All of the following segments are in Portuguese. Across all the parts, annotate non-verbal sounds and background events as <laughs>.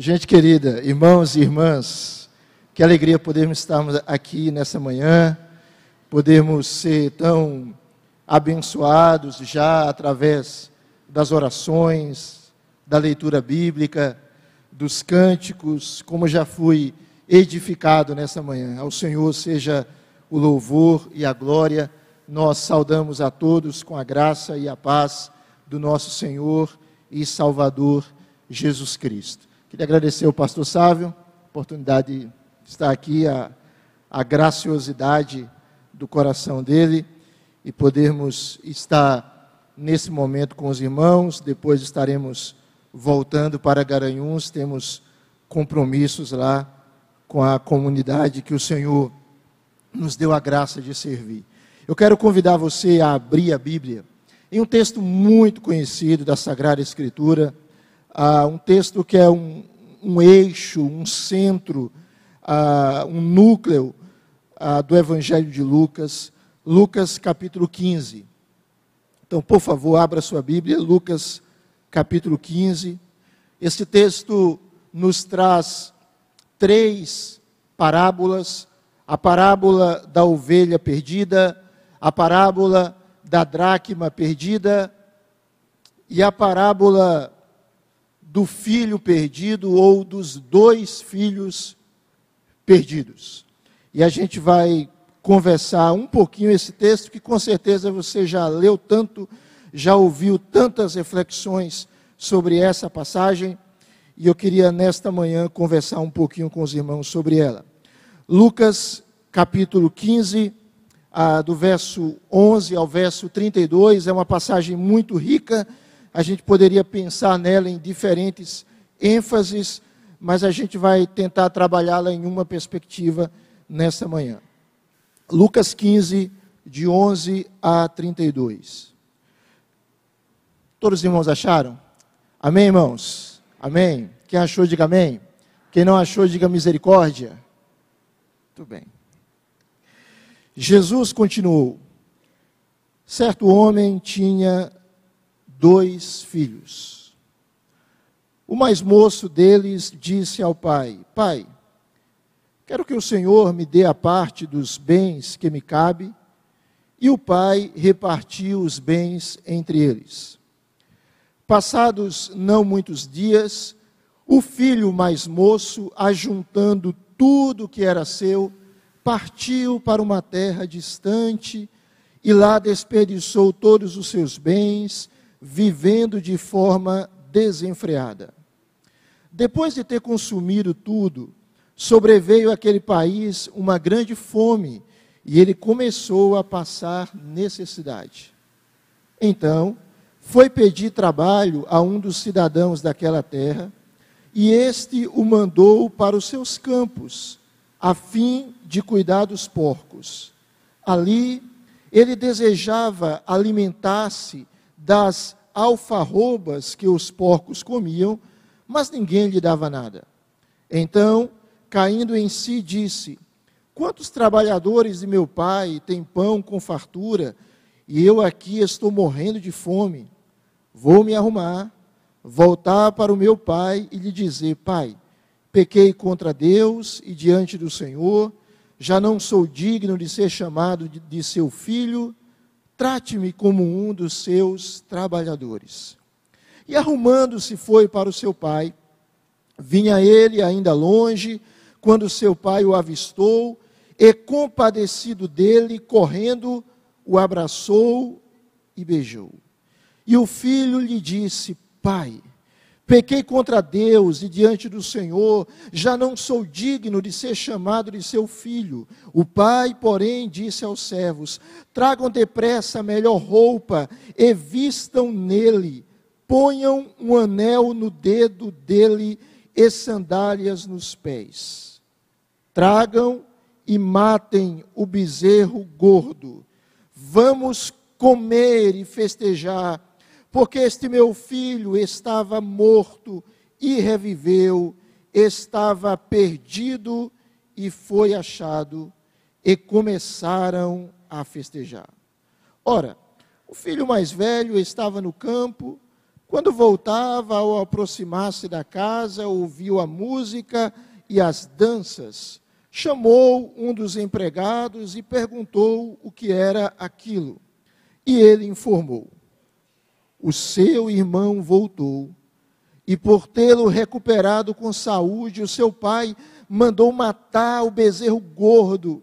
Gente querida, irmãos e irmãs, que alegria podermos estarmos aqui nessa manhã, podermos ser tão abençoados já através das orações, da leitura bíblica, dos cânticos, como já fui edificado nessa manhã. Ao Senhor seja o louvor e a glória. Nós saudamos a todos com a graça e a paz do nosso Senhor e Salvador Jesus Cristo. Queria agradecer ao pastor Sávio, oportunidade de estar aqui, a, a graciosidade do coração dele e podermos estar nesse momento com os irmãos. Depois estaremos voltando para Garanhuns, temos compromissos lá com a comunidade que o Senhor nos deu a graça de servir. Eu quero convidar você a abrir a Bíblia em um texto muito conhecido da Sagrada Escritura, uh, um texto que é um, um eixo, um centro, uh, um núcleo uh, do Evangelho de Lucas, Lucas capítulo 15. Então, por favor, abra sua Bíblia, Lucas capítulo 15. Este texto nos traz três parábolas: a parábola da ovelha perdida, a parábola da dracma perdida e a parábola do filho perdido ou dos dois filhos perdidos. E a gente vai conversar um pouquinho esse texto que com certeza você já leu tanto, já ouviu tantas reflexões sobre essa passagem, e eu queria nesta manhã conversar um pouquinho com os irmãos sobre ela. Lucas capítulo 15, ah, do verso 11 ao verso 32, é uma passagem muito rica. A gente poderia pensar nela em diferentes ênfases, mas a gente vai tentar trabalhá-la em uma perspectiva nessa manhã. Lucas 15, de 11 a 32. Todos os irmãos acharam? Amém, irmãos? Amém? Quem achou, diga amém. Quem não achou, diga misericórdia. Muito bem. Jesus continuou: certo homem tinha dois filhos. O mais moço deles disse ao pai: Pai, quero que o Senhor me dê a parte dos bens que me cabe. E o pai repartiu os bens entre eles. Passados não muitos dias, o filho mais moço, ajuntando tudo que era seu, partiu para uma terra distante e lá desperdiçou todos os seus bens, vivendo de forma desenfreada. Depois de ter consumido tudo, sobreveio àquele país uma grande fome e ele começou a passar necessidade. Então, foi pedir trabalho a um dos cidadãos daquela terra, e este o mandou para os seus campos, a fim de cuidar dos porcos. Ali, ele desejava alimentar-se das alfarrobas que os porcos comiam, mas ninguém lhe dava nada. Então, caindo em si, disse: Quantos trabalhadores de meu pai têm pão com fartura, e eu aqui estou morrendo de fome? Vou me arrumar, voltar para o meu pai e lhe dizer: Pai, pequei contra Deus e diante do Senhor já não sou digno de ser chamado de, de seu filho, trate-me como um dos seus trabalhadores. E arrumando-se foi para o seu pai. Vinha ele ainda longe, quando seu pai o avistou, e compadecido dele, correndo, o abraçou e beijou. E o filho lhe disse: Pai, Pequei contra Deus e diante do Senhor, já não sou digno de ser chamado de seu filho. O pai, porém, disse aos servos: Tragam depressa a melhor roupa e vistam nele, ponham um anel no dedo dele e sandálias nos pés. Tragam e matem o bezerro gordo. Vamos comer e festejar porque este meu filho estava morto e reviveu, estava perdido e foi achado, e começaram a festejar. Ora, o filho mais velho estava no campo, Quando voltava, ao aproximar-se da casa, ouviu a música e as danças. Chamou um dos empregados e perguntou o que era aquilo. E ele informou: O seu irmão voltou, e por tê-lo recuperado com saúde, o seu pai mandou matar o bezerro gordo.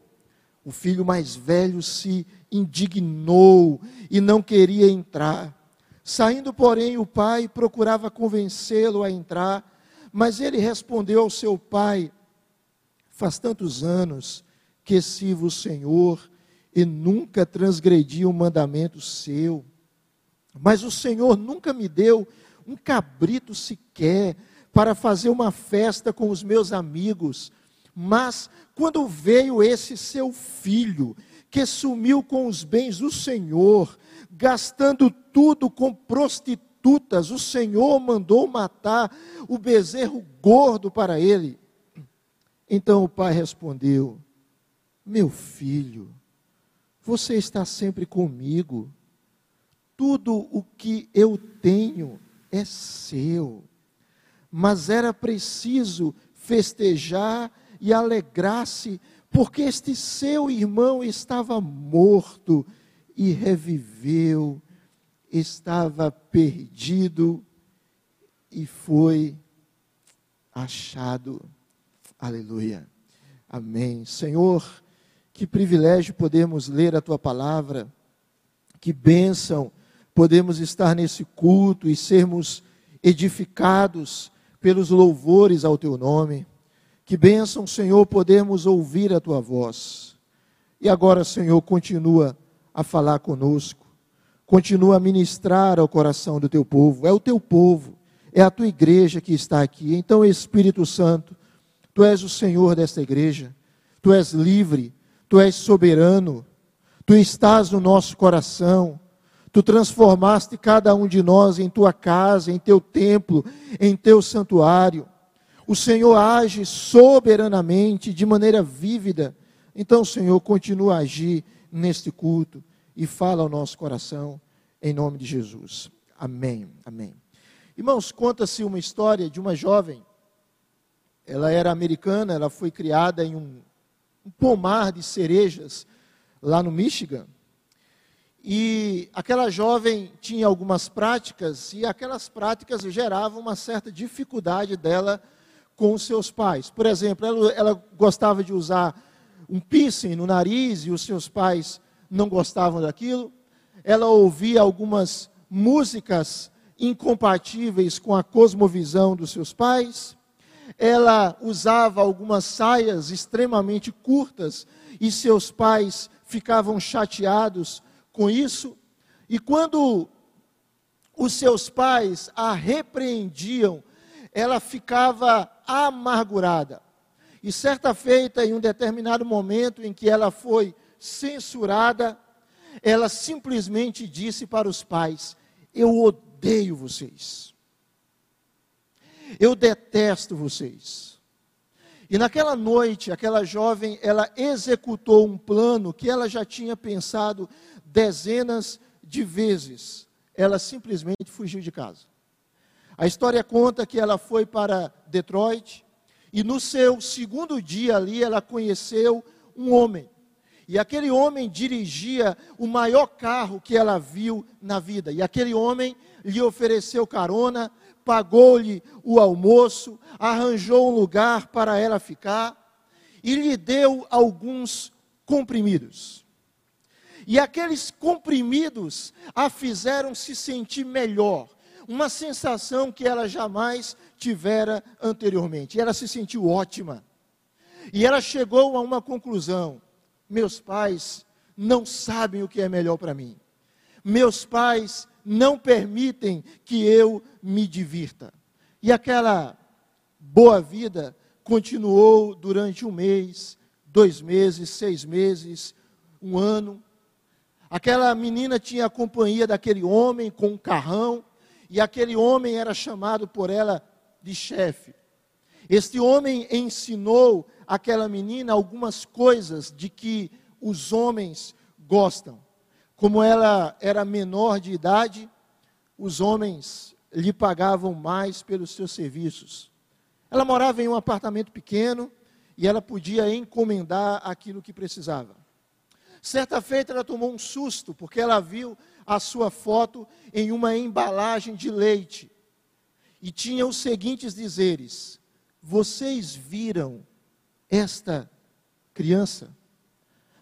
O filho mais velho se indignou e não queria entrar. Saindo, porém, o pai procurava convencê-lo a entrar, mas ele respondeu ao seu pai: Faz tantos anos que sirvo o Senhor e nunca transgredi um mandamento seu. Mas o Senhor nunca me deu um cabrito sequer para fazer uma festa com os meus amigos. Mas quando veio esse seu filho, que sumiu com os bens do Senhor, gastando tudo com prostitutas, o Senhor mandou matar o bezerro gordo para ele. Então o pai respondeu: Meu filho, você está sempre comigo, tudo o que eu tenho é seu. Mas era preciso festejar e alegrar-se, porque este seu irmão estava morto e reviveu, estava perdido e foi achado. Aleluia. Amém. Senhor, que privilégio podemos ler a tua palavra, que bênção podemos estar nesse culto e sermos edificados pelos louvores ao teu nome. Que bênção, Senhor, podemos ouvir a tua voz. E agora, Senhor, continua a falar conosco, continua a ministrar ao coração do teu povo. É o teu povo, é a tua igreja que está aqui. Então, Espírito Santo, Tu és o Senhor desta igreja, Tu és livre, Tu és soberano, Tu estás no nosso coração, Tu transformaste cada um de nós em Tua casa, em Teu templo, em Teu santuário. O Senhor age soberanamente, de maneira vívida. Então, Senhor, continua a agir neste culto e fala ao nosso coração, em nome de Jesus. Amém. Amém. Irmãos, conta-se uma história de uma jovem ela era americana, ela foi criada em um, um pomar de cerejas lá no Michigan. E aquela jovem tinha algumas práticas, e aquelas práticas geravam uma certa dificuldade dela com seus pais. Por exemplo, ela, ela, gostava de usar um piercing no nariz e os seus pais não gostavam daquilo. Ela ouvia algumas músicas incompatíveis com a cosmovisão dos seus pais ela usava algumas saias extremamente curtas e seus pais ficavam chateados com isso. E quando os seus pais a repreendiam, ela ficava amargurada. E certa feita, em um determinado momento em que ela foi censurada, ela simplesmente disse para os pais: Eu odeio vocês. Eu detesto vocês. E naquela noite, aquela jovem, ela executou um plano que ela já tinha pensado dezenas de vezes. Ela simplesmente fugiu de casa. A história conta que ela foi para Detroit e no seu segundo dia ali ela conheceu um homem. E aquele homem dirigia o maior carro que ela viu na vida. E aquele homem lhe ofereceu carona, pagou-lhe o almoço, arranjou um lugar para ela ficar e lhe deu alguns comprimidos. E aqueles comprimidos a fizeram se sentir melhor, uma sensação que ela jamais tivera anteriormente. E ela se sentiu ótima. E ela chegou a uma conclusão: meus pais não sabem o que é melhor para mim. Meus pais não permitem que eu me divirta. E aquela boa vida continuou durante um mês, dois meses, seis meses, um ano. Aquela menina tinha a companhia daquele homem com um carrão, e aquele homem era chamado por ela de chefe. Este homem ensinou aquela menina algumas coisas de que os homens gostam. Como ela era menor de idade, os homens lhe pagavam mais pelos seus serviços. Ela morava em um apartamento pequeno e ela podia encomendar aquilo que precisava. Certa feita ela tomou um susto porque ela viu a sua foto em uma embalagem de leite e tinha os seguintes dizeres: Vocês viram esta criança?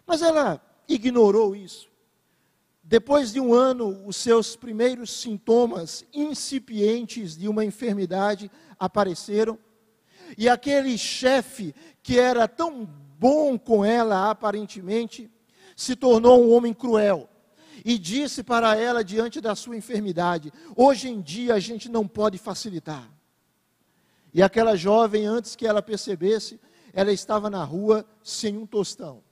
Mas ela ignorou isso. Depois de um ano, os seus primeiros sintomas incipientes de uma enfermidade apareceram. E aquele chefe, que era tão bom com ela aparentemente, se tornou um homem cruel. E disse para ela, diante da sua enfermidade: Hoje em dia a gente não pode facilitar. E aquela jovem, antes que ela percebesse, ela estava na rua sem um tostão.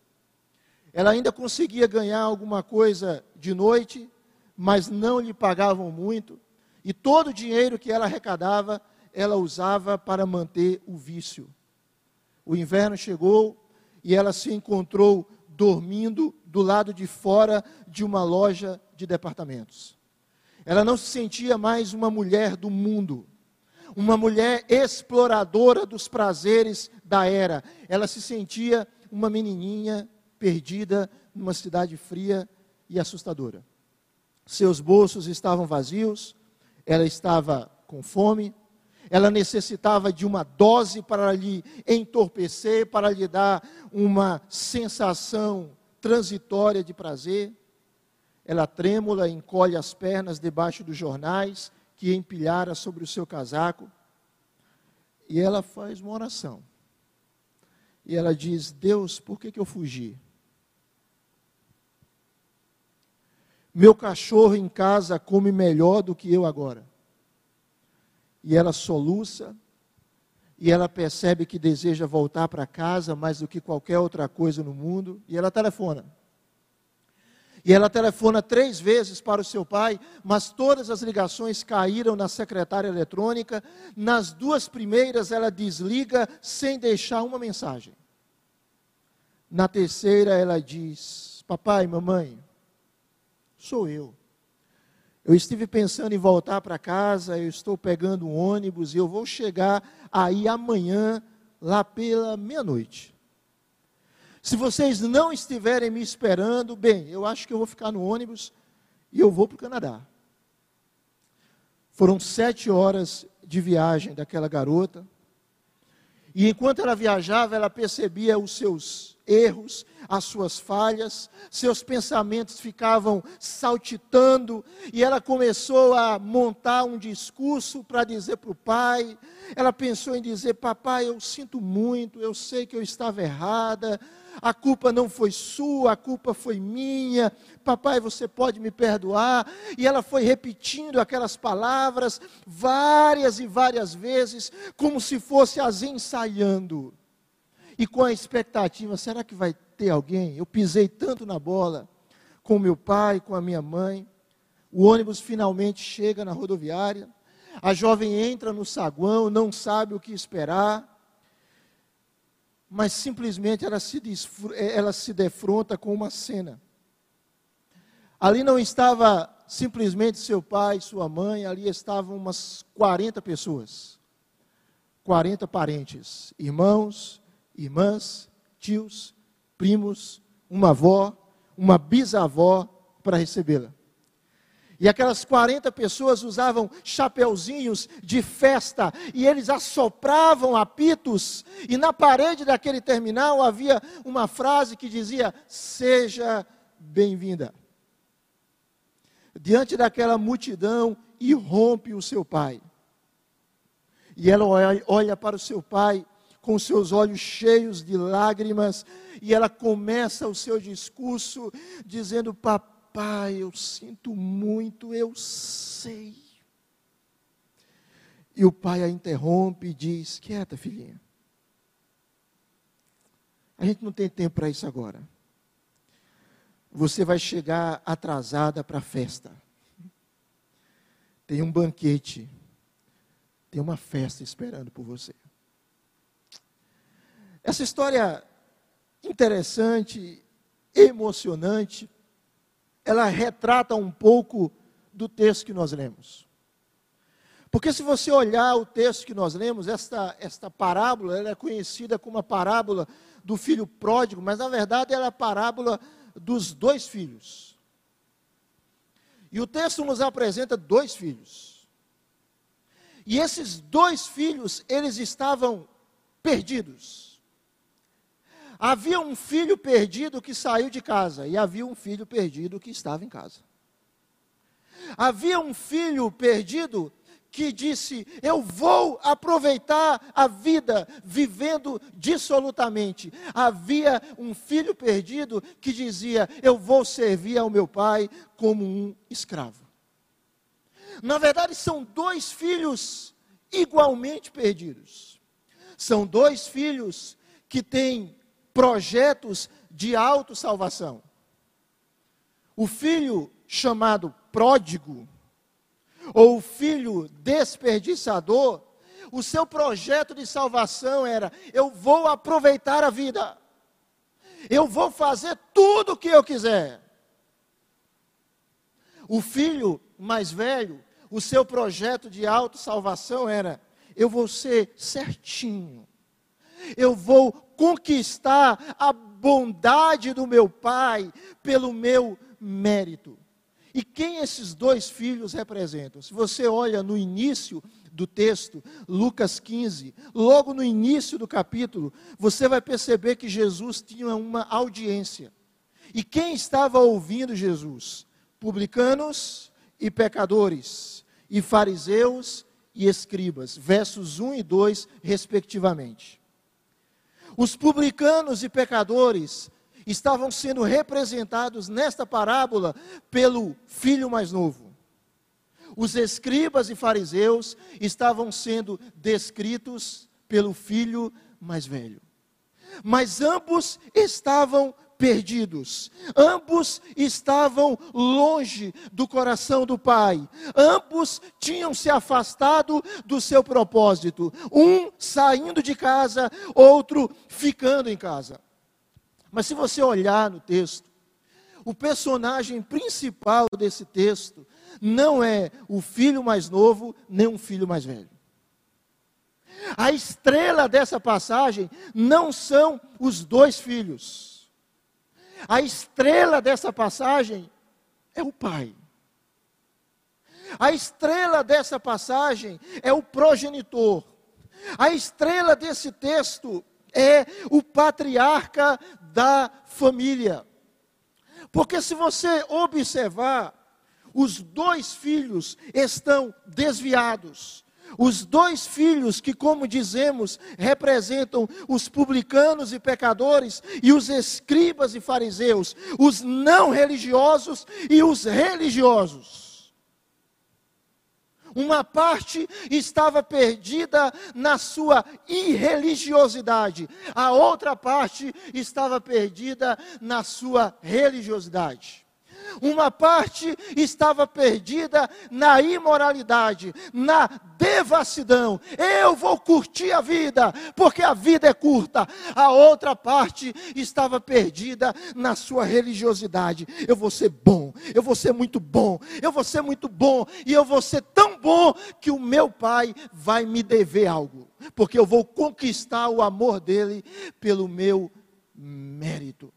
Ela ainda conseguia ganhar alguma coisa de noite, mas não lhe pagavam muito, e todo o dinheiro que ela arrecadava, ela usava para manter o vício. O inverno chegou e ela se encontrou dormindo do lado de fora de uma loja de departamentos. Ela não se sentia mais uma mulher do mundo, uma mulher exploradora dos prazeres da era. Ela se sentia uma menininha perdida numa cidade fria e assustadora. Seus bolsos estavam vazios, ela estava com fome, ela necessitava de uma dose para lhe entorpecer, para lhe dar uma sensação transitória de prazer. Ela trêmula encolhe as pernas debaixo dos jornais que empilhara sobre o seu casaco. E ela faz uma oração. E ela diz: Deus, por que, que eu fugi? Meu cachorro em casa come melhor do que eu agora. E ela soluça, e ela percebe que deseja voltar para casa mais do que qualquer outra coisa no mundo, e ela telefona. E ela telefona três vezes para o seu pai, mas todas as ligações caíram na secretária eletrônica. Nas duas primeiras, ela desliga sem deixar uma mensagem. Na terceira, ela diz: Papai, mamãe, sou eu. Eu estive pensando em voltar para casa, eu estou pegando um ônibus e eu vou chegar aí amanhã, lá pela meia-noite. Se vocês não estiverem me esperando, bem, eu acho que eu vou ficar no ônibus e eu vou para o Canadá. Foram sete horas de viagem daquela garota. E enquanto ela viajava, ela percebia os seus erros, as suas falhas, seus pensamentos ficavam saltitando, e ela começou a montar um discurso para dizer para o pai. Ela pensou em dizer: Papai, eu sinto muito, eu sei que eu estava errada, a culpa não foi sua, a culpa foi minha, papai, você pode me perdoar. E ela foi repetindo aquelas palavras várias e várias vezes, como se fosse as ensaiando. E com a expectativa: será que vai ter alguém? Eu pisei tanto na bola com meu pai, com a minha mãe. O ônibus finalmente chega na rodoviária. A jovem entra no saguão, não sabe o que esperar mas simplesmente ela se, eh, ela se defronta com uma cena. Ali não estava simplesmente seu pai, sua mãe, ali estavam umas 40 pessoas. 40 parentes, irmãos, irmãs, tios, primos, uma avó, uma bisavó para recebê-la. E aquelas 40 pessoas usavam chapeuzinhos de festa e eles assopravam apitos. E na parede daquele terminal havia uma frase que dizia: Seja bem-vinda. Diante daquela multidão, irrompe o seu pai. E ela olha para o seu pai com seus olhos cheios de lágrimas, e ela começa o seu discurso dizendo: Papai Pai, eu sinto muito, eu sei. E o pai a interrompe e diz: Quieta, filhinha. A gente não tem tempo para isso agora. Você vai chegar atrasada para a festa. Tem um banquete. Tem uma festa esperando por você. Essa história interessante, emocionante, ela retrata um pouco do texto que nós lemos. Porque se você olhar o texto que nós lemos, esta, esta parábola ela é conhecida como a parábola do filho pródigo, mas na verdade ela é a parábola dos dois filhos. E o texto nos apresenta dois filhos. E esses dois filhos, eles estavam perdidos. Havia um filho perdido que saiu de casa, e havia um filho perdido que estava em casa. Havia um filho perdido que disse: Eu vou aproveitar a vida vivendo dissolutamente. Havia um filho perdido que dizia: Eu vou servir ao meu pai como um escravo. Na verdade, são dois filhos igualmente perdidos. São dois filhos que têm projetos de autossalvação. O filho chamado pródigo, ou o filho desperdiçador, o seu projeto de salvação era: eu vou aproveitar a vida, eu vou fazer tudo o que eu quiser. O filho mais velho, o seu projeto de autossalvação era: eu vou ser certinho, eu vou conquistar a bondade do meu pai pelo meu mérito. E quem esses dois filhos representam? Se você olha no início do texto, Lucas 15, logo no início do capítulo, você vai perceber que Jesus tinha uma audiência. E quem estava ouvindo Jesus? Publicanos e pecadores, e fariseus e escribas, versos 1 e 2, respectivamente. Os publicanos e pecadores estavam sendo representados nesta parábola pelo filho mais novo. Os escribas e fariseus estavam sendo descritos pelo filho mais velho. Mas ambos estavam perdidos. Ambos estavam longe do coração do Pai. Ambos tinham se afastado do seu propósito. Um saindo de casa, outro ficando em casa. Mas se você olhar no texto, o personagem principal desse texto não é o filho mais novo, nem um filho mais velho. A estrela dessa passagem não são os dois filhos. A estrela dessa passagem é o pai. A estrela dessa passagem é o progenitor. A estrela desse texto é o patriarca da família. Porque se você observar, os dois filhos estão desviados. Os dois filhos que, como dizemos, representam os publicanos e pecadores, e os escribas e fariseus, os não religiosos e os religiosos. Uma parte estava perdida na sua irreligiosidade, a outra parte estava perdida na sua religiosidade. Uma parte estava perdida na imoralidade, na devassidão. Eu vou curtir a vida, porque a vida é curta. A outra parte estava perdida na sua religiosidade. Eu vou ser bom, eu vou ser muito bom, eu vou ser muito bom, e eu vou ser tão bom que o meu pai vai me dever algo, porque eu vou conquistar o amor dele pelo meu mérito.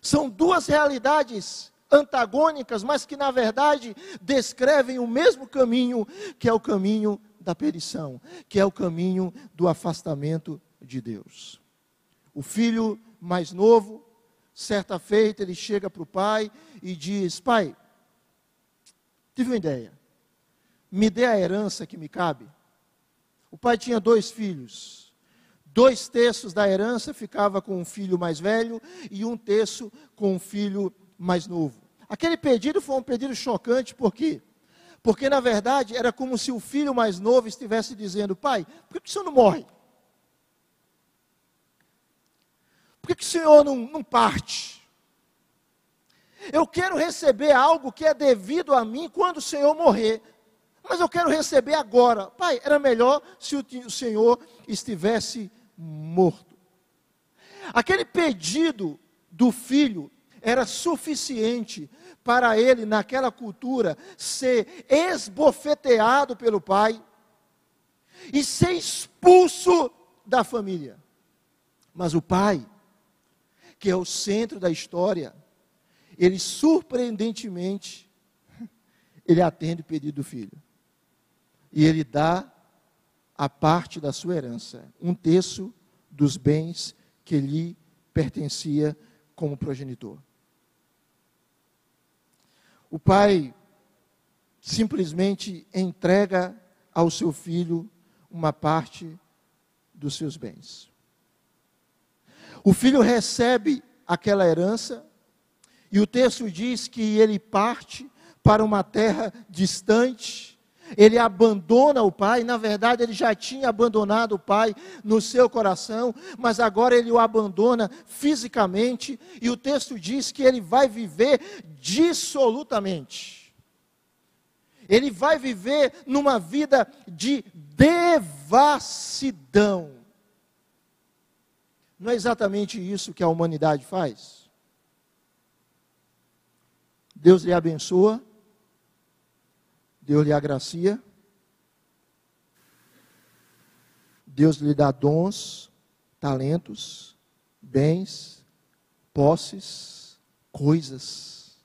São duas realidades antagônicas, mas que na verdade descrevem o mesmo caminho, que é o caminho da perição, que é o caminho do afastamento de Deus. O filho mais novo, certa feita, ele chega para o pai e diz: Pai, tive uma ideia, me dê a herança que me cabe. O pai tinha dois filhos, Dois terços da herança ficava com o filho mais velho e um terço com o filho mais novo. Aquele pedido foi um pedido chocante, por quê? Porque, na verdade, era como se o filho mais novo estivesse dizendo: Pai, por que, o senhor não morre? Por que, o senhor não, não parte? Eu quero receber algo que é devido a mim quando o senhor morrer mas eu quero receber agora. Pai, era melhor se o, Senhor estivesse morto. Aquele pedido do filho era suficiente para ele, naquela cultura, ser esbofeteado pelo pai e ser expulso da família. Mas o pai, que é o centro da história, ele surpreendentemente, ele atende o pedido do filho. E ele dá a parte da sua herança, um terço dos bens que lhe pertencia como progenitor. O pai simplesmente entrega ao seu filho uma parte dos seus bens. O filho recebe aquela herança, e o texto diz que ele parte para uma terra distante, ele abandona o pai, na verdade ele já tinha abandonado o pai no seu coração, mas agora ele o abandona fisicamente, e o texto diz que ele vai viver dissolutamente. Ele vai viver numa vida de devassidão. Não é exatamente isso que a humanidade faz? Deus lhe abençoa, Deus lhe agracia, Deus lhe dá dons, talentos, bens, posses, coisas.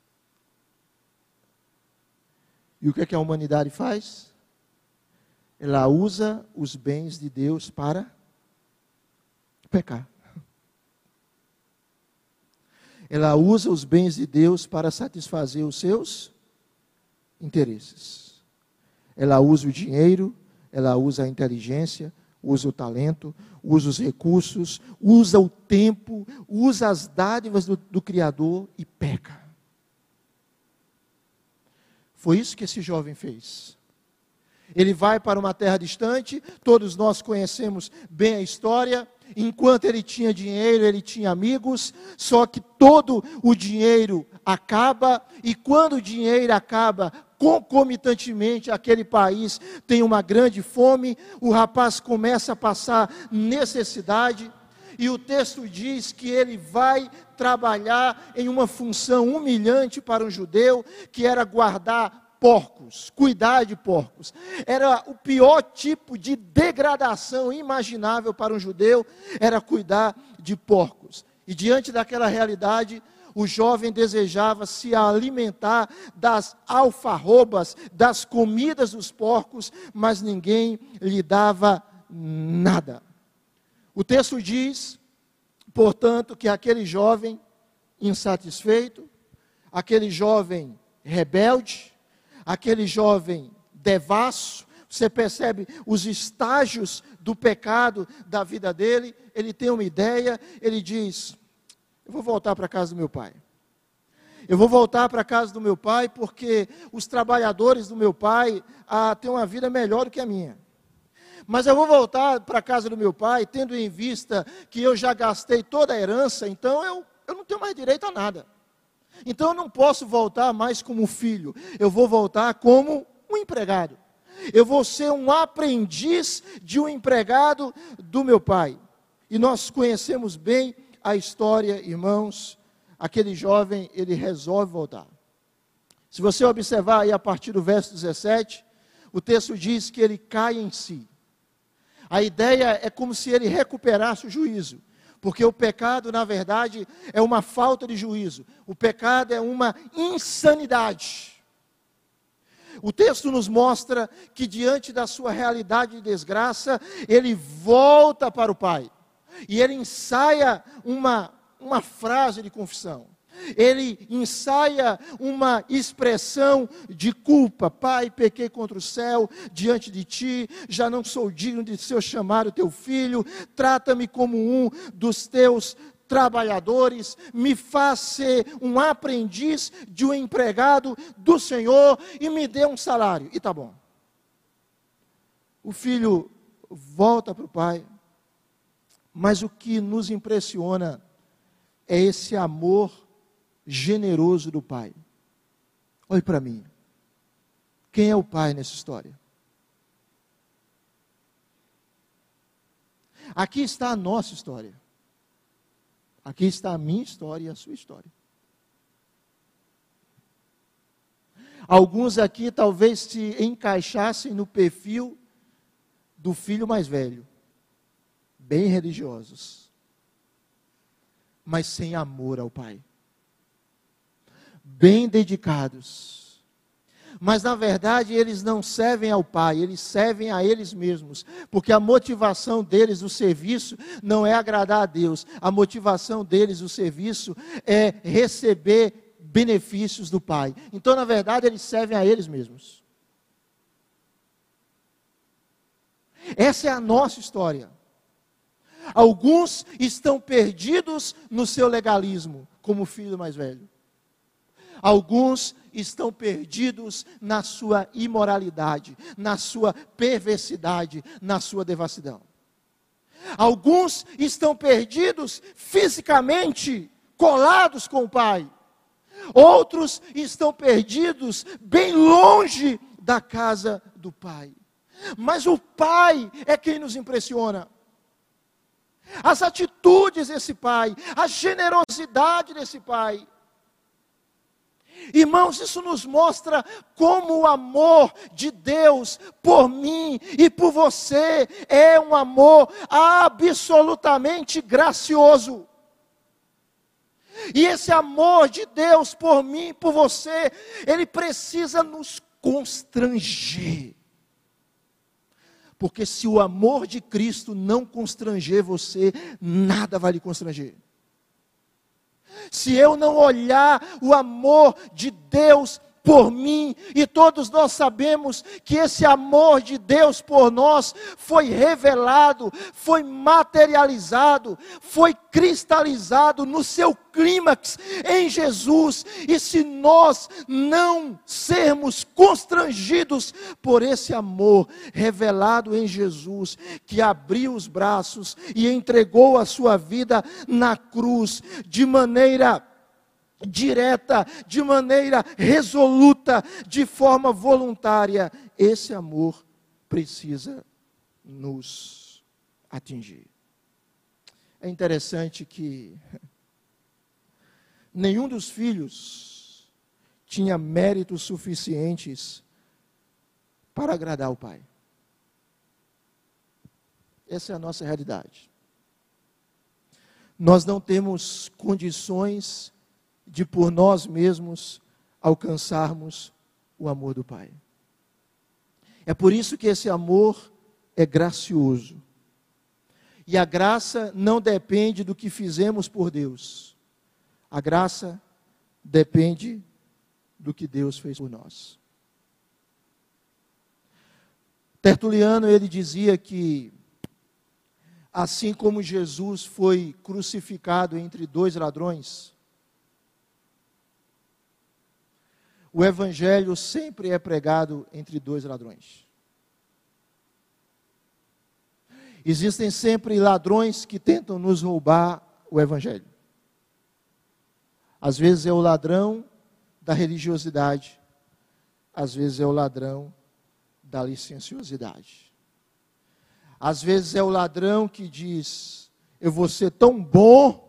E o que, é que a humanidade faz? Ela usa os bens de Deus para pecar. Ela usa os bens de Deus para satisfazer os seus interesses. Ela usa o dinheiro, ela usa a inteligência, usa o talento, usa os recursos, usa o tempo, usa as dádivas do, do Criador e peca. Foi isso que esse jovem fez. Ele vai para uma terra distante, todos nós conhecemos bem a história. Enquanto ele tinha dinheiro, ele tinha amigos, só que todo o dinheiro acaba, e quando o dinheiro acaba, concomitantemente aquele país tem uma grande fome, o rapaz começa a passar necessidade, e o texto diz que ele vai trabalhar em uma função humilhante para um judeu, que era guardar porcos, cuidar de porcos. Era o pior tipo de degradação imaginável para um judeu, era cuidar de porcos. E diante daquela realidade, o jovem desejava se alimentar das alfarrobas, das comidas dos porcos, mas ninguém lhe dava nada. O texto diz, portanto, que aquele jovem insatisfeito, aquele jovem rebelde, aquele jovem devasso, você percebe os estágios do pecado da vida dele, ele tem uma ideia, ele diz: eu vou voltar para a casa do meu pai. Eu vou voltar para a casa do meu pai porque os trabalhadores do meu pai ah, têm uma vida melhor do que a minha. Mas eu vou voltar para a casa do meu pai, tendo em vista que eu já gastei toda a herança, então eu, eu não tenho mais direito a nada. Então eu não posso voltar mais como filho, eu vou voltar como um empregado. Eu vou ser um aprendiz de um empregado do meu pai. E nós conhecemos bem a história, irmãos, aquele jovem, ele resolve voltar. Se você observar aí a partir do verso 17, o texto diz que ele cai em si. A ideia é como se ele recuperasse o juízo, porque o pecado, na verdade, é uma falta de juízo. O pecado é uma insanidade. O texto nos mostra que, diante da sua realidade de desgraça, ele volta para o Pai e ele ensaia uma, uma frase de confissão. Ele ensaia uma expressão de culpa. Pai, pequei contra o céu diante de ti, já não sou digno de ser chamado teu filho, trata-me como um dos teus trabalhadores, me faz ser um aprendiz de um empregado do Senhor e me dê um salário. E tá bom. O filho volta para o pai, mas o que nos impressiona é esse amor generoso do Pai. Olhe para mim. Quem é o Pai nessa história? Aqui está a nossa história. Aqui está a minha história e a sua história. Alguns aqui talvez se encaixassem no perfil do filho mais velho bem religiosos, mas sem amor ao pai, bem dedicados mas na verdade eles não servem ao Pai, eles servem a eles mesmos, porque a motivação deles, o serviço, não é agradar a Deus, a motivação deles, o serviço, é receber benefícios do Pai. Então, na verdade, eles servem a eles mesmos. Essa é a nossa história. Alguns estão perdidos no seu legalismo, como o filho mais velho. Alguns estão perdidos na sua imoralidade, na sua perversidade, na sua devassidão. Alguns estão perdidos fisicamente, colados com o Pai. Outros estão perdidos bem longe da casa do Pai. Mas o Pai é quem nos impressiona. As atitudes desse Pai, a generosidade desse Pai. Irmãos, isso nos mostra como o amor de Deus por mim e por você é um amor absolutamente gracioso. E esse amor de Deus por mim, por você, ele precisa nos constranger. Porque se o amor de Cristo não constranger você, nada vai lhe constranger. Se eu não olhar o amor de Deus por mim, e todos nós sabemos que esse amor de Deus por nós foi revelado, foi materializado, foi cristalizado no seu clímax em Jesus. E se nós não sermos constrangidos por esse amor revelado em Jesus, que abriu os braços e entregou a sua vida na cruz de maneira direta, de maneira resoluta, de forma voluntária, esse amor precisa nos atingir. É interessante que <laughs> nenhum dos filhos tinha méritos suficientes para agradar o pai. Essa é a nossa realidade. Nós não temos condições de por nós mesmos alcançarmos o amor do Pai. É por isso que esse amor é gracioso. E a graça não depende do que fizemos por Deus. A graça depende do que Deus fez por nós. Tertuliano ele dizia que assim como Jesus foi crucificado entre dois ladrões, o evangelho sempre é pregado entre dois ladrões. Existem sempre ladrões que tentam nos roubar o evangelho. Às vezes é o ladrão da religiosidade, às vezes é o ladrão da licenciosidade. Às vezes é o ladrão que diz: Eu vou ser tão bom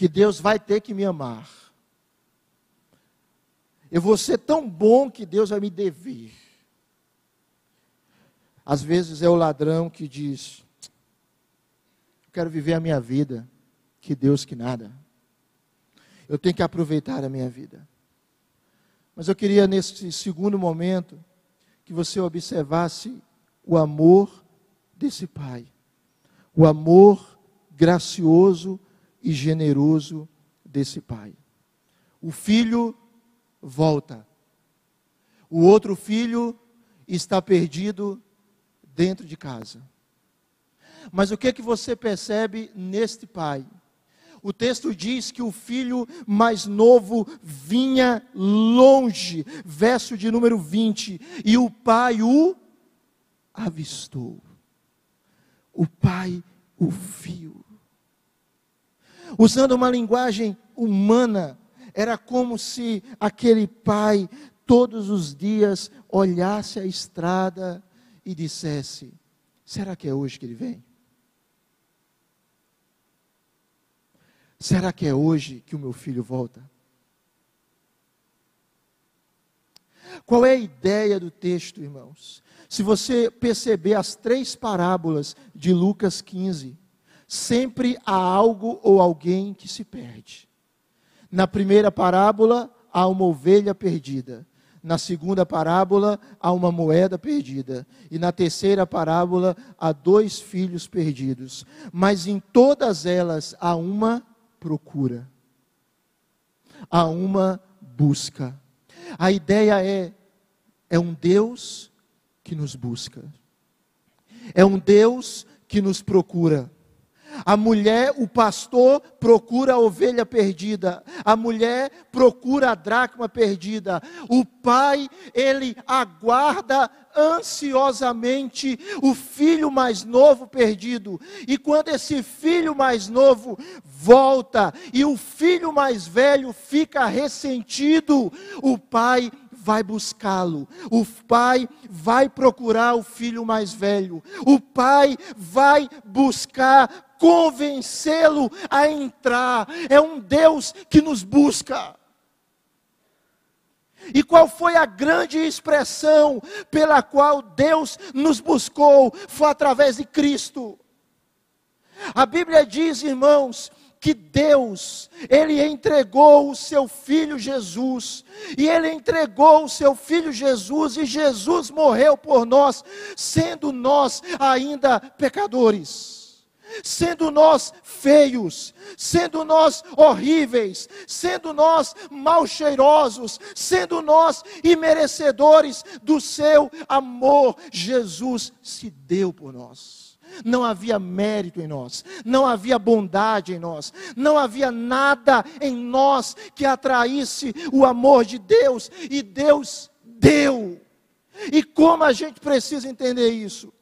que Deus vai ter que me amar. Eu vou ser tão bom que Deus vai me dever. Às vezes é o ladrão que diz: Eu quero viver a minha vida, que Deus que nada. Eu tenho que aproveitar a minha vida. Mas eu queria, nesse segundo momento, que você observasse o amor desse Pai, o amor gracioso e generoso desse pai. O filho volta. O outro filho está perdido dentro de casa. Mas o que é que você percebe neste pai? O texto diz que o filho mais novo vinha longe, verso de número 20, e o pai o avistou. O pai o viu. Usando uma linguagem humana, era como se aquele pai todos os dias olhasse a estrada e dissesse: será que é hoje que ele vem? Será que é hoje que o meu filho volta? Qual é a ideia do texto, irmãos? Se você perceber as três parábolas de Lucas 15, sempre há algo ou alguém que se perde. Na primeira parábola, há uma ovelha perdida. Na segunda parábola, há uma moeda perdida. E na terceira parábola, há dois filhos perdidos. Mas em todas elas, há uma procura. Há uma busca. A ideia é: é um Deus que nos busca. É um Deus que nos procura. A mulher, o pastor, procura a ovelha perdida. A mulher procura a dracma perdida. O pai, ele aguarda ansiosamente o filho mais novo perdido. E quando esse filho mais novo volta e o filho mais velho fica ressentido, o pai vai buscá-lo. O pai vai procurar o filho mais velho. O pai vai buscar convencê-lo a entrar. É um Deus que nos busca. E qual foi a grande expressão pela qual Deus nos buscou? Foi através de Cristo. A Bíblia diz, irmãos, que Deus, Ele entregou o seu Filho Jesus, e Ele entregou o seu Filho Jesus, e Jesus morreu por nós, sendo nós ainda pecadores sendo nós feios, sendo nós horríveis, sendo nós mal cheirosos, sendo nós imerecedores do seu amor, Jesus se deu por nós. Não havia mérito em nós, não havia bondade em nós, não havia nada em nós que atraísse o amor de Deus, e Deus deu. E como a gente precisa entender isso?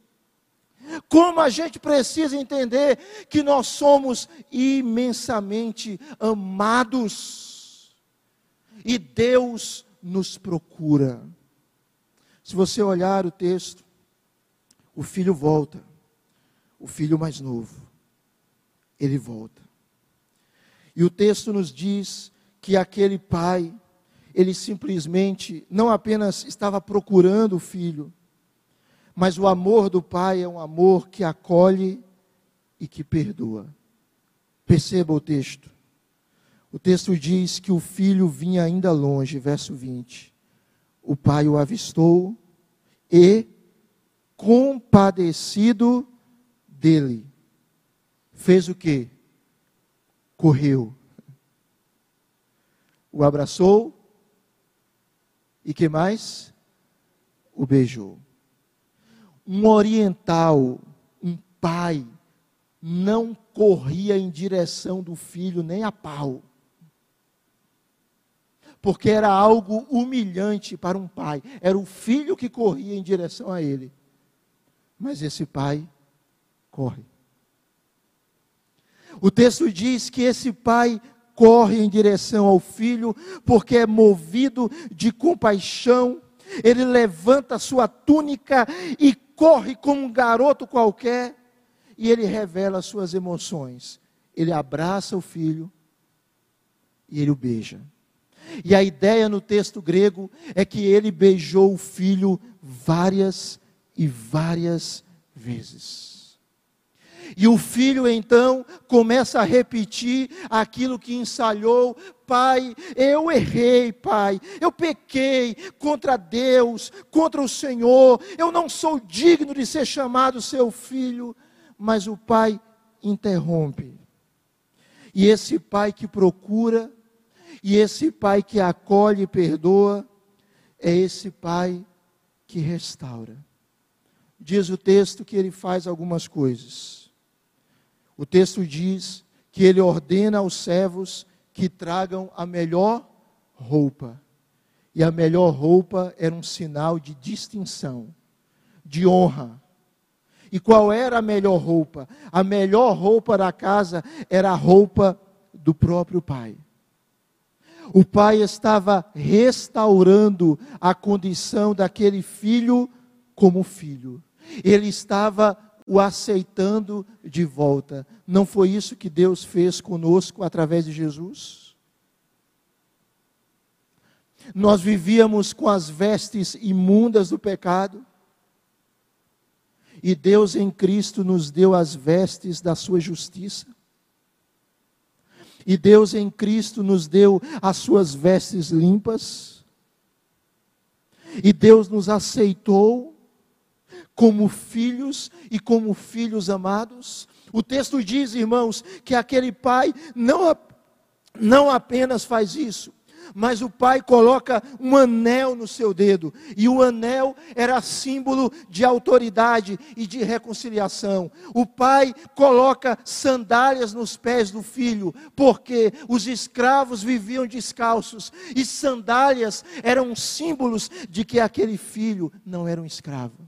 Como a gente precisa entender que nós somos imensamente amados e Deus nos procura. Se você olhar o texto, o filho volta, o filho mais novo, ele volta. E o texto nos diz que aquele pai, ele simplesmente não apenas estava procurando o filho, mas o amor do Pai é um amor que acolhe e que perdoa. Perceba o texto. O texto diz que o filho vinha ainda longe, verso 20. O pai o avistou e, compadecido dele, fez o que? Correu. O abraçou e que mais? O beijou um oriental, um pai, não corria em direção do filho nem a pau. Porque era algo humilhante para um pai. Era o filho que corria em direção a ele. Mas esse pai corre. O texto diz que esse pai corre em direção ao filho, porque é movido de compaixão. Ele levanta sua túnica e corre como um garoto qualquer e ele revela suas emoções. Ele abraça o filho e ele o beija. E a ideia no texto grego é que ele beijou o filho várias e várias vezes. E o filho então começa a repetir aquilo que ensaiou: Pai, eu errei, Pai, eu pequei contra Deus, contra o Senhor, eu não sou digno de ser chamado seu filho. Mas o pai interrompe. E esse pai que procura, e esse pai que acolhe e perdoa, é esse pai que restaura. Diz o texto que ele faz algumas coisas. O texto diz que ele ordena aos servos que tragam a melhor roupa. E a melhor roupa era um sinal de distinção, de honra. E qual era a melhor roupa? A melhor roupa da casa era a roupa do próprio pai. O pai estava restaurando a condição daquele filho como filho. Ele estava o aceitando de volta. Não foi isso que Deus fez conosco através de Jesus? Nós vivíamos com as vestes imundas do pecado. E Deus em Cristo nos deu as vestes da sua justiça. E Deus em Cristo nos deu as suas vestes limpas. E Deus nos aceitou como filhos e como filhos amados. O texto diz, irmãos, que aquele pai não, não apenas faz isso, mas o pai coloca um anel no seu dedo, e o anel era símbolo de autoridade e de reconciliação. O pai coloca sandálias nos pés do filho, porque os escravos viviam descalços, e sandálias eram símbolos de que aquele filho não era um escravo.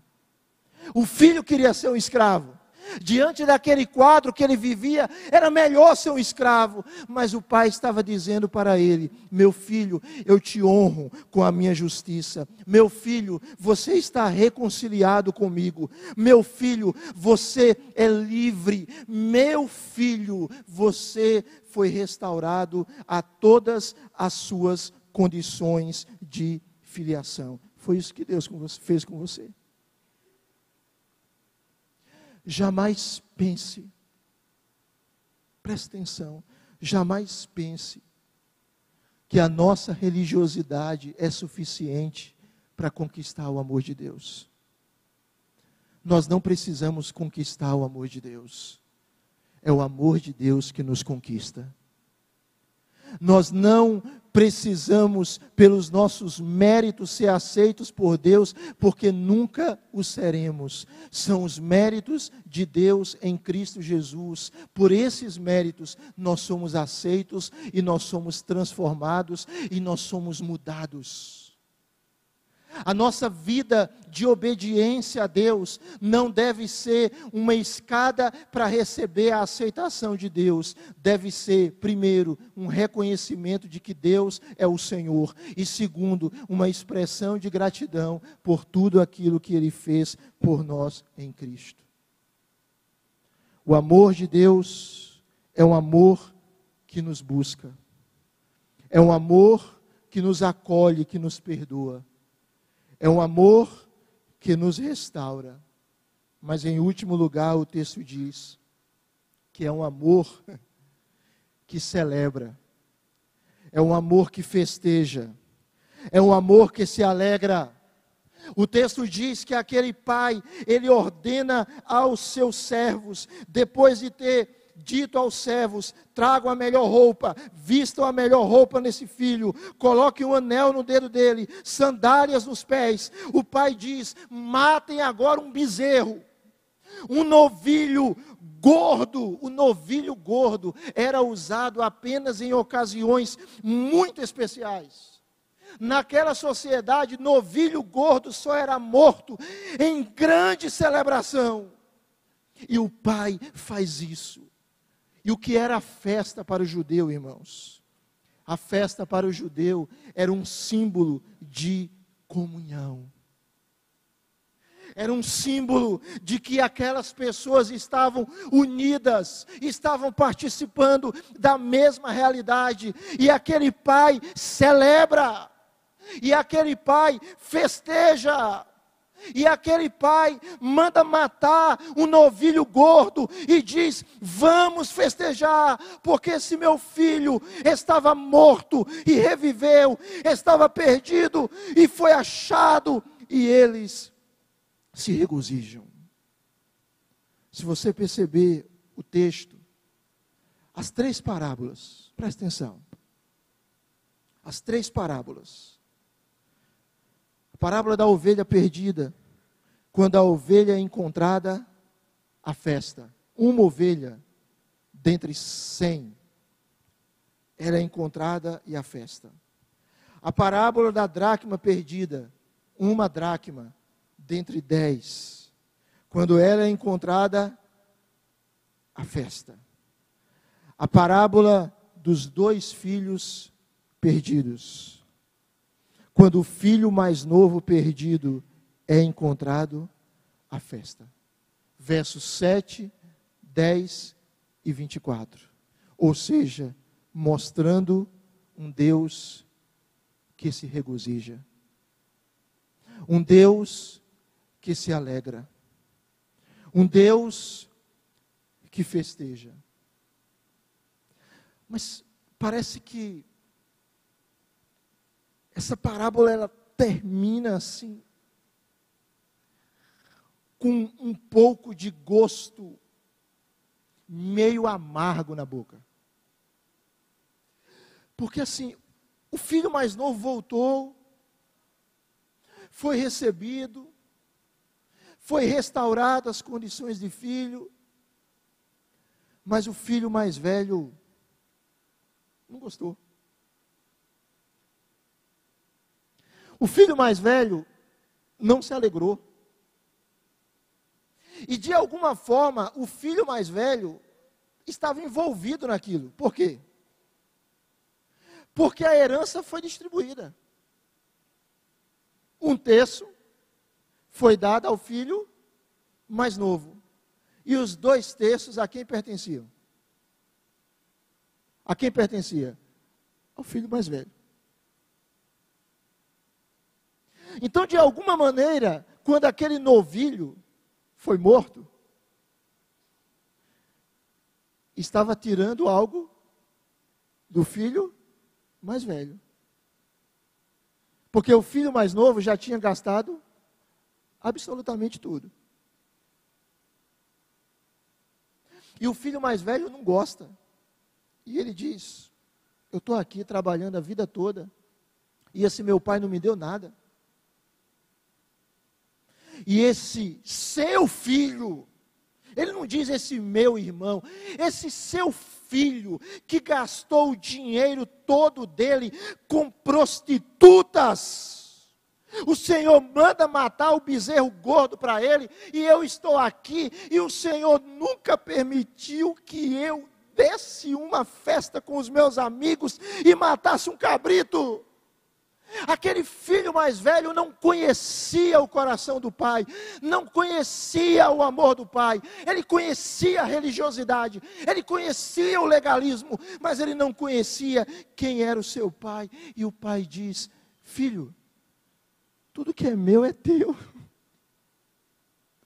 O filho queria ser um escravo. Diante daquele quadro que ele vivia, era melhor ser um escravo. Mas o pai estava dizendo para ele: Meu filho, eu te honro com a minha justiça. Meu filho, você está reconciliado comigo. Meu filho, você é livre. Meu filho, você foi restaurado a todas as suas condições de filiação. Foi isso que Deus fez com você. Jamais pense, preste atenção, jamais pense que a nossa religiosidade é suficiente para conquistar o amor de Deus. Nós não precisamos conquistar o amor de Deus. É o amor de Deus que nos conquista. Nós não precisamos, pelos nossos méritos, ser aceitos por Deus, porque nunca o seremos. São os méritos de Deus em Cristo Jesus. Por esses méritos, nós somos aceitos e nós somos transformados e nós somos mudados. A nossa vida de obediência a Deus não deve ser uma escada para receber a aceitação de Deus. Deve ser, primeiro, um reconhecimento de que Deus é o Senhor. E, segundo, uma expressão de gratidão por tudo aquilo que Ele fez por nós em Cristo. O amor de Deus é um amor que nos busca, é um amor que nos acolhe, que nos perdoa é um amor que nos restaura. Mas em último lugar, o texto diz que é um amor <laughs> que celebra. É um amor que festeja. É um amor que se alegra. O texto diz que aquele pai, ele ordena aos seus servos, depois de ter dito aos servos: tragam a melhor roupa, vistam a melhor roupa nesse filho, coloquem um anel no dedo dele, sandálias nos pés. O pai diz: matem agora um bezerro, um novilho gordo. O novilho gordo era usado apenas em ocasiões muito especiais. Naquela sociedade, novilho gordo só era morto em grande celebração. E o pai faz isso. E o que era a festa para o judeu, irmãos? A festa para o judeu era um símbolo de comunhão. Era um símbolo de que aquelas pessoas estavam unidas, estavam participando da mesma realidade, e aquele pai celebra, e aquele pai festeja, e aquele pai manda matar um novilho gordo e diz: Vamos festejar, porque esse meu filho estava morto e reviveu, estava perdido e foi achado, e eles se regozijam. Se você perceber o texto, as três parábolas, presta atenção. As três parábolas Parábola da ovelha perdida. Quando a ovelha é encontrada, a festa. Uma ovelha dentre cem. Ela é encontrada e a festa. A parábola da dracma perdida. Uma dracma dentre dez. Quando ela é encontrada, a festa. A parábola dos dois filhos perdidos quando o filho mais novo perdido é encontrado, a festa. Versos 7, 10 e 24. Ou seja, mostrando um Deus que se regozija, um Deus que se alegra, um Deus que festeja. Mas parece que essa parábola ela termina assim com um pouco de gosto meio amargo na boca. Porque assim, o filho mais novo voltou, foi recebido, foi restaurado as condições de filho, mas o filho mais velho não gostou. O filho mais velho não se alegrou. E de alguma forma, o filho mais velho estava envolvido naquilo. Por quê? Porque a herança foi distribuída. Um terço foi dado ao filho mais novo. E os dois terços a quem pertenciam? A quem pertencia? Ao filho mais velho. Então, de alguma maneira, quando aquele novilho foi morto, estava tirando algo do filho mais velho. Porque o filho mais novo já tinha gastado absolutamente tudo. E o filho mais velho não gosta. E ele diz: Eu estou aqui trabalhando a vida toda, e esse meu pai não me deu nada. E esse seu filho, ele não diz esse meu irmão, esse seu filho que gastou o dinheiro todo dele com prostitutas. O Senhor manda matar o bezerro gordo para ele, e eu estou aqui, e o Senhor nunca permitiu que eu desse uma festa com os meus amigos e matasse um cabrito. Aquele filho mais velho não conhecia o coração do pai, não conhecia o amor do pai, ele conhecia a religiosidade, ele conhecia o legalismo, mas ele não conhecia quem era o seu pai. E o pai diz: Filho, tudo que é meu é teu. <laughs>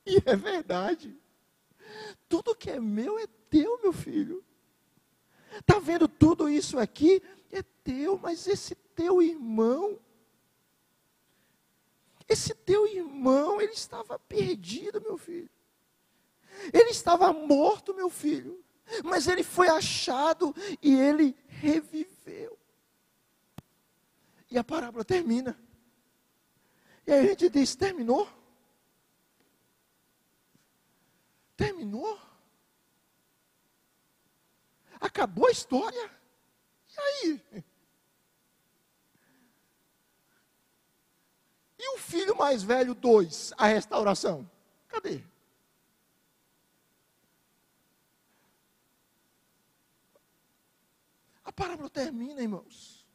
E é verdade. Tudo que é meu é teu, meu filho. Está vendo tudo isso aqui? É teu, mas esse teu irmão, esse teu irmão, ele estava perdido, meu filho. Ele estava morto, meu filho. Mas ele foi achado e ele reviveu. E a parábola termina. E aí a gente diz: terminou? Terminou? Acabou a história? E aí? E o filho mais velho, dois, a restauração? Cadê? A parábola termina, irmãos.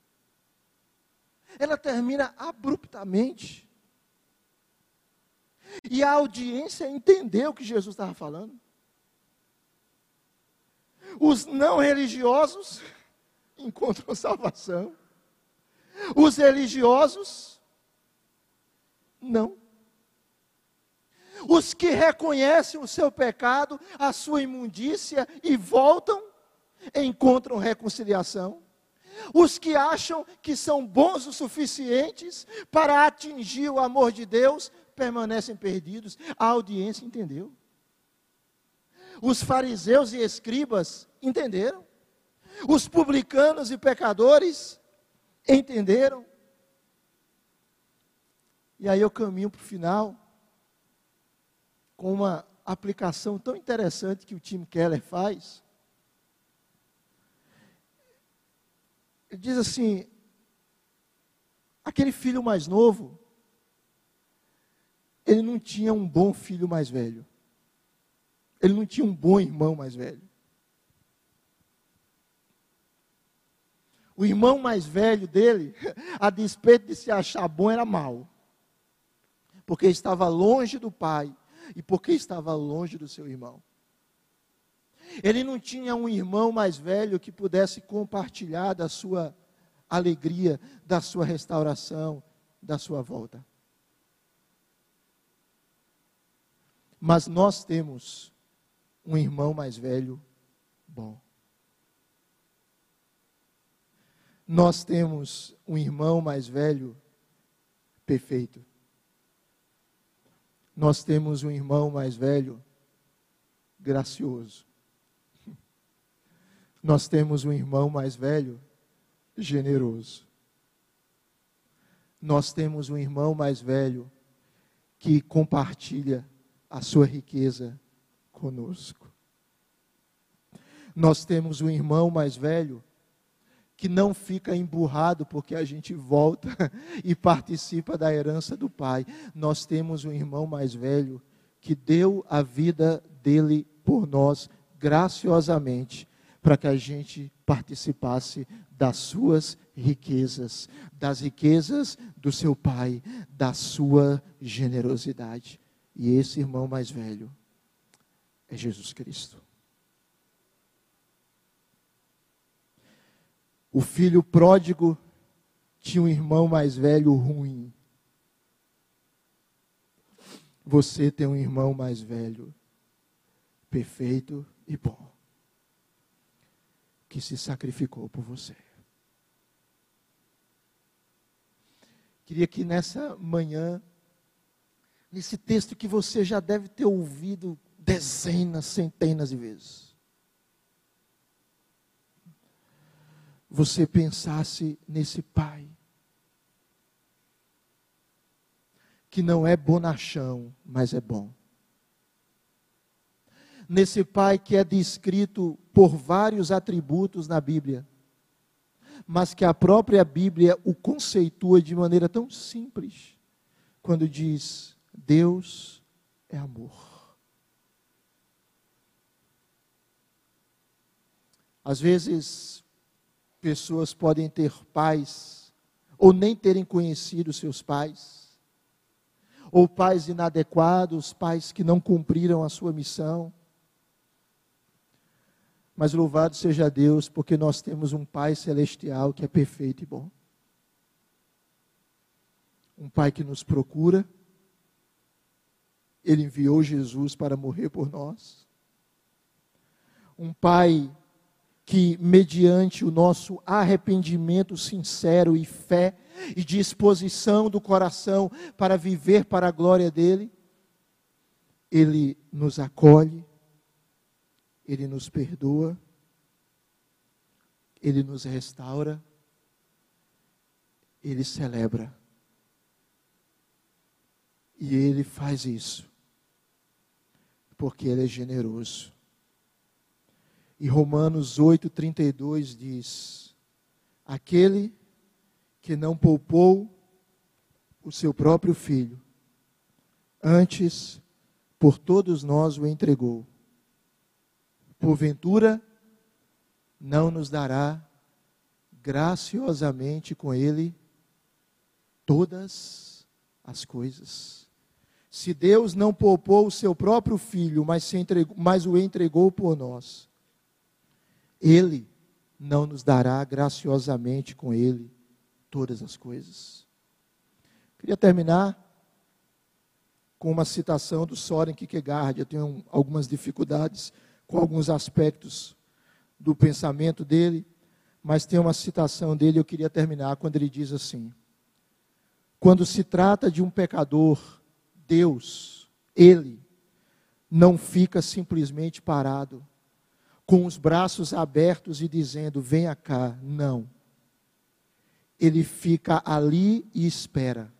Ela termina abruptamente. E a audiência entendeu o que Jesus estava falando. Os não religiosos <laughs> encontram salvação. Os religiosos não. Os que reconhecem o seu pecado, a sua imundícia e voltam, encontram reconciliação. Os que acham que são bons o suficientes para atingir o amor de Deus, permanecem perdidos. A audiência entendeu. Os fariseus e escribas entenderam. Os publicanos e pecadores entenderam. E aí eu caminho para o final com uma aplicação tão interessante que o Tim Keller faz. Ele diz assim: aquele filho mais novo, ele não tinha um bom filho mais velho. Ele não tinha um bom irmão mais velho. O irmão mais velho dele, <laughs> a despeito de se achar bom, era mau porque estava longe do pai e porque estava longe do seu irmão. Ele não tinha um irmão mais velho que pudesse compartilhar da sua alegria da sua restauração, da sua volta. Mas nós temos um irmão mais velho bom. Nós temos um irmão mais velho perfeito. Nós temos um irmão mais velho gracioso. Nós temos um irmão mais velho generoso. Nós temos um irmão mais velho que compartilha a sua riqueza conosco. Nós temos um irmão mais velho que não fica emburrado porque a gente volta <laughs> e participa da herança do Pai. Nós temos um irmão mais velho que deu a vida dele por nós graciosamente para que a gente participasse das suas riquezas, das riquezas do seu Pai, da sua generosidade. E esse irmão mais velho é Jesus Cristo. O filho pródigo tinha um irmão mais velho ruim. Você tem um irmão mais velho, perfeito e bom, que se sacrificou por você. Queria que nessa manhã, nesse texto que você já deve ter ouvido dezenas, centenas de vezes, você pensasse nesse pai, que não é bonachão, mas é bom. Nesse pai que é descrito por vários atributos na Bíblia mas que a própria Bíblia o conceitua de maneira tão simples, quando diz: Deus é amor. Às vezes, pessoas podem ter pais, ou nem terem conhecido seus pais, ou pais inadequados, pais que não cumpriram a sua missão, mas louvado seja Deus, porque nós temos um Pai celestial que é perfeito e bom. Um Pai que nos procura. Ele enviou Jesus para morrer por nós. Um Pai que, mediante o nosso arrependimento sincero e fé e disposição do coração para viver para a glória dEle, Ele nos acolhe, ele nos perdoa, Ele nos restaura, Ele celebra. E Ele faz isso, porque Ele é generoso. E Romanos 8,32 diz: Aquele que não poupou o seu próprio filho, antes por todos nós o entregou porventura não nos dará graciosamente com Ele todas as coisas. Se Deus não poupou o seu próprio filho, mas, entregou, mas o entregou por nós, Ele não nos dará graciosamente com Ele todas as coisas. Queria terminar com uma citação do Soren Kierkegaard. Eu tenho algumas dificuldades com alguns aspectos do pensamento dele, mas tem uma citação dele, eu queria terminar, quando ele diz assim: Quando se trata de um pecador, Deus, Ele, não fica simplesmente parado, com os braços abertos e dizendo: Venha cá. Não. Ele fica ali e espera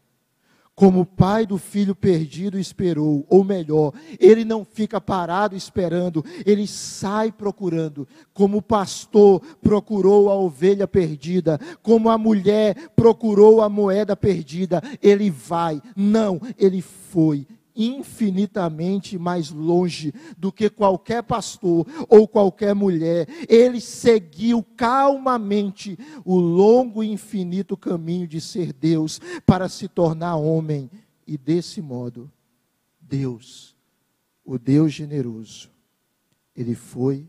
como o pai do filho perdido esperou, ou melhor, ele não fica parado esperando, ele sai procurando, como o pastor procurou a ovelha perdida, como a mulher procurou a moeda perdida, ele vai, não, ele foi, infinitamente mais longe do que qualquer pastor ou qualquer mulher. Ele seguiu calmamente o longo e infinito caminho de ser Deus para se tornar homem. E desse modo, Deus, o Deus generoso, ele foi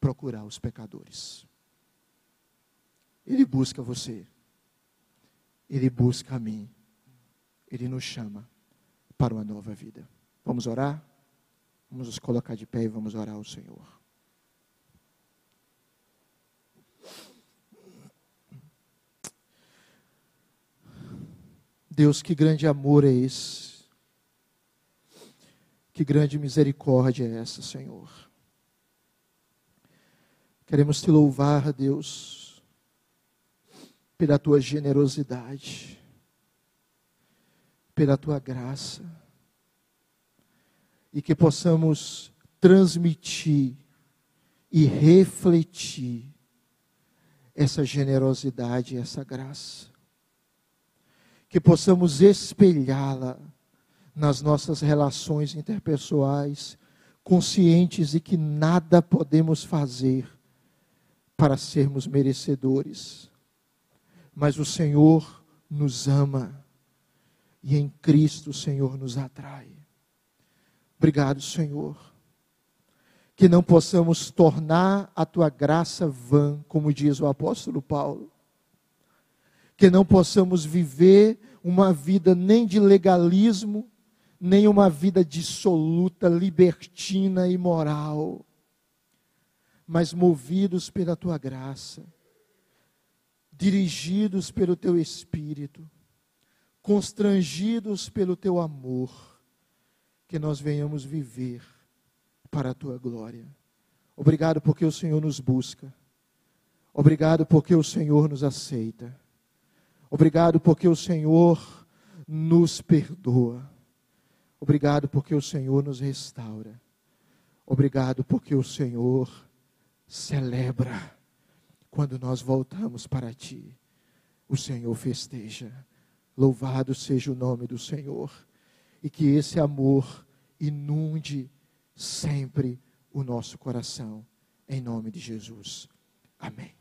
procurar os pecadores. Ele busca você. Ele busca a mim. Ele nos chama para uma nova vida. Vamos orar? Vamos nos colocar de pé e vamos orar ao Senhor. Deus, que grande amor é esse? Que grande misericórdia é essa, Senhor? Queremos te louvar, Deus, pela tua generosidade, pela tua graça, e que possamos transmitir e refletir essa generosidade, essa graça que possamos espelhá-la nas nossas relações interpessoais, conscientes de que nada podemos fazer para sermos merecedores. Mas o Senhor nos ama e em Cristo o Senhor nos atrai. Obrigado, Senhor. Que não possamos tornar a tua graça vã, como diz o apóstolo Paulo que não possamos viver uma vida nem de legalismo, nem uma vida dissoluta, libertina e moral, mas movidos pela tua graça, dirigidos pelo teu espírito, constrangidos pelo teu amor, que nós venhamos viver para a tua glória. Obrigado porque o Senhor nos busca. Obrigado porque o Senhor nos aceita. Obrigado porque o Senhor nos perdoa. Obrigado porque o Senhor nos restaura. Obrigado porque o Senhor celebra quando nós voltamos para ti. O Senhor festeja. Louvado seja o nome do Senhor. E que esse amor inunde sempre o nosso coração. Em nome de Jesus. Amém.